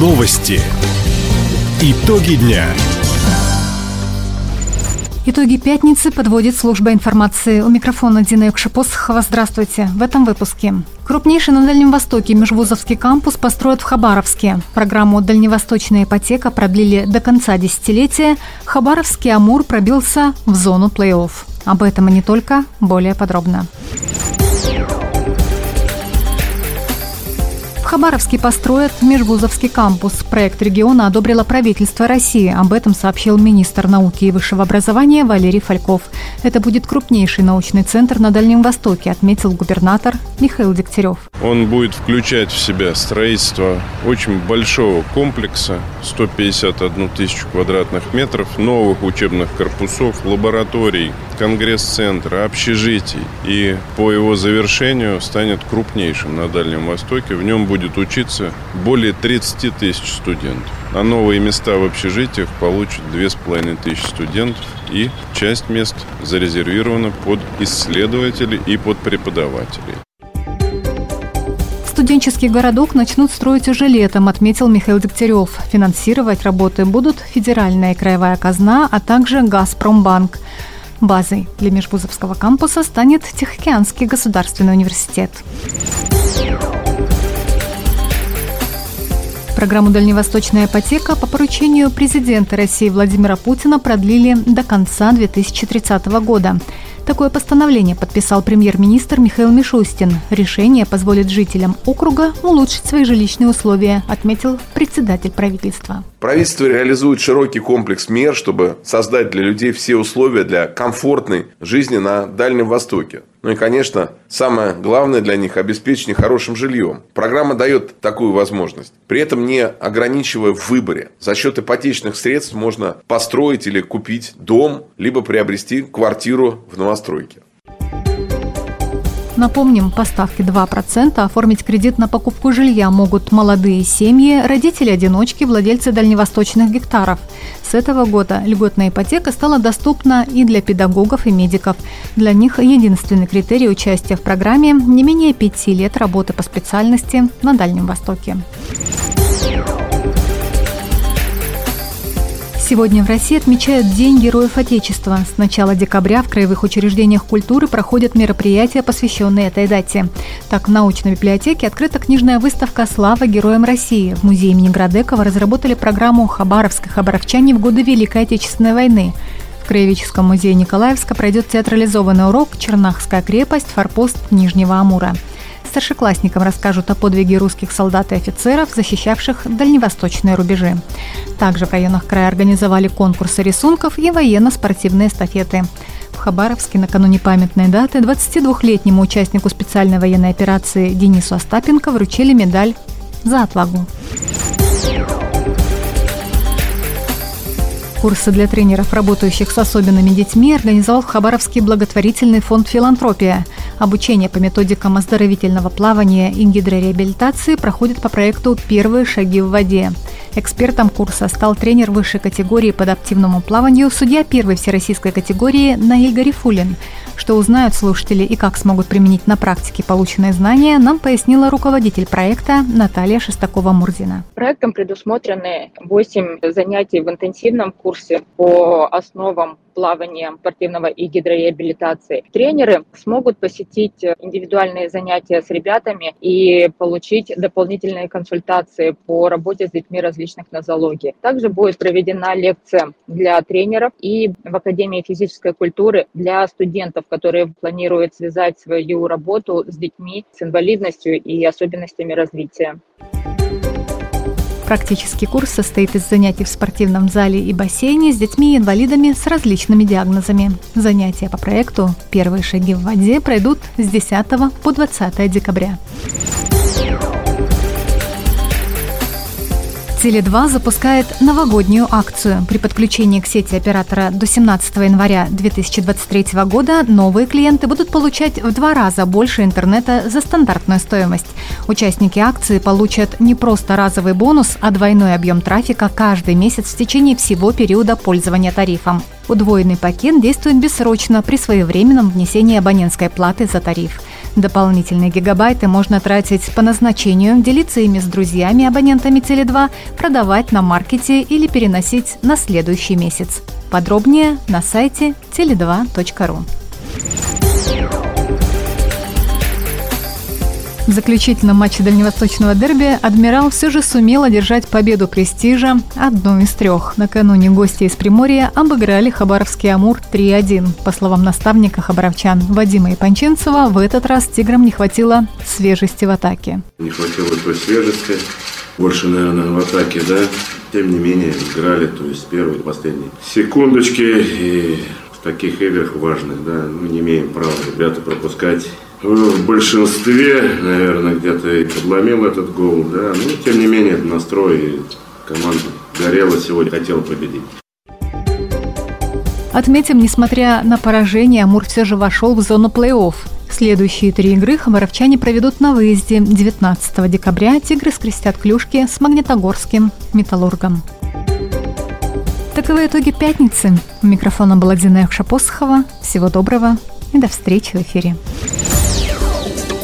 Новости. Итоги дня. Итоги пятницы подводит служба информации. У микрофона Дина Юкшипосхова. Здравствуйте. В этом выпуске. Крупнейший на Дальнем Востоке межвузовский кампус построят в Хабаровске. Программу «Дальневосточная ипотека» продлили до конца десятилетия. Хабаровский «Амур» пробился в зону плей-офф. Об этом и не только, более подробно. Хабаровске построят межвузовский кампус. Проект региона одобрило правительство России. Об этом сообщил министр науки и высшего образования Валерий Фальков. Это будет крупнейший научный центр на Дальнем Востоке, отметил губернатор Михаил Дегтярев. Он будет включать в себя строительство очень большого комплекса, 151 тысячу квадратных метров, новых учебных корпусов, лабораторий, конгресс-центра, общежитий. И по его завершению станет крупнейшим на Дальнем Востоке. В нем будет учиться более 30 тысяч студентов. А новые места в общежитиях получат 2500 студентов. И часть мест зарезервирована под исследователей и под преподавателей. Студенческий городок начнут строить уже летом, отметил Михаил Дегтярев. Финансировать работы будут федеральная и краевая казна, а также «Газпромбанк». Базой для межвузовского кампуса станет Тихоокеанский государственный университет. Программу «Дальневосточная ипотека» по поручению президента России Владимира Путина продлили до конца 2030 года. Такое постановление подписал премьер-министр Михаил Мишустин. Решение позволит жителям округа улучшить свои жилищные условия, отметил председатель правительства. Правительство реализует широкий комплекс мер, чтобы создать для людей все условия для комфортной жизни на Дальнем Востоке. Ну и, конечно, самое главное для них – обеспечение хорошим жильем. Программа дает такую возможность, при этом не ограничивая в выборе. За счет ипотечных средств можно построить или купить дом, либо приобрести квартиру в новостройке. Напомним, по ставке 2% оформить кредит на покупку жилья могут молодые семьи, родители-одиночки, владельцы дальневосточных гектаров. С этого года льготная ипотека стала доступна и для педагогов и медиков. Для них единственный критерий участия в программе – не менее пяти лет работы по специальности на Дальнем Востоке. Сегодня в России отмечают День Героев Отечества. С начала декабря в краевых учреждениях культуры проходят мероприятия, посвященные этой дате. Так, в научной библиотеке открыта книжная выставка «Слава героям России». В музее имени Градекова разработали программу «Хабаровск хабаровчане в годы Великой Отечественной войны». В Краеведческом музее Николаевска пройдет театрализованный урок «Чернахская крепость. Форпост Нижнего Амура». Старшеклассникам расскажут о подвиге русских солдат и офицеров, защищавших дальневосточные рубежи. Также в районах края организовали конкурсы рисунков и военно-спортивные эстафеты. В Хабаровске накануне памятной даты 22-летнему участнику специальной военной операции Денису Остапенко вручили медаль за отвагу. Курсы для тренеров, работающих с особенными детьми, организовал Хабаровский благотворительный фонд «Филантропия». Обучение по методикам оздоровительного плавания и гидрореабилитации проходит по проекту «Первые шаги в воде». Экспертом курса стал тренер высшей категории по адаптивному плаванию, судья первой всероссийской категории Наиль Гарифулин. Что узнают слушатели и как смогут применить на практике полученные знания, нам пояснила руководитель проекта Наталья Шестакова-Мурзина. Проектом предусмотрены 8 занятий в интенсивном курсе по основам плавания, спортивного и гидрореабилитации. Тренеры смогут посетить индивидуальные занятия с ребятами и получить дополнительные консультации по работе с детьми различных нозологий. Также будет проведена лекция для тренеров и в Академии физической культуры для студентов, которые планируют связать свою работу с детьми с инвалидностью и особенностями развития. Практический курс состоит из занятий в спортивном зале и бассейне с детьми и инвалидами с различными диагнозами. Занятия по проекту «Первые шаги в воде» пройдут с 10 по 20 декабря. Теле2 запускает новогоднюю акцию. При подключении к сети оператора до 17 января 2023 года новые клиенты будут получать в два раза больше интернета за стандартную стоимость. Участники акции получат не просто разовый бонус, а двойной объем трафика каждый месяц в течение всего периода пользования тарифом. Удвоенный пакет действует бессрочно при своевременном внесении абонентской платы за тариф. Дополнительные гигабайты можно тратить по назначению, делиться ими с друзьями, абонентами Теле2, продавать на маркете или переносить на следующий месяц. Подробнее на сайте tele2.ru. В заключительном матче дальневосточного дерби «Адмирал» все же сумел одержать победу престижа, одну из трех. Накануне гости из Приморья обыграли Хабаровский «Амур» 3-1. По словам наставника хабаровчан Вадима Ипанченцева, в этот раз «Тиграм» не хватило свежести в атаке. Не хватило той свежести, больше, наверное, в атаке, да. Тем не менее, играли, то есть первые, последние секундочки и в таких играх важных, да, мы не имеем права ребята пропускать в большинстве, наверное, где-то и подломил этот гол, да, но тем не менее настрой команда горела сегодня, хотела победить. Отметим, несмотря на поражение, Амур все же вошел в зону плей-офф. Следующие три игры хабаровчане проведут на выезде. 19 декабря «Тигры» скрестят клюшки с Магнитогорским «Металлургом». Таковы итоги пятницы. У микрофона была Дина Шапосхова. Всего доброго и до встречи в эфире.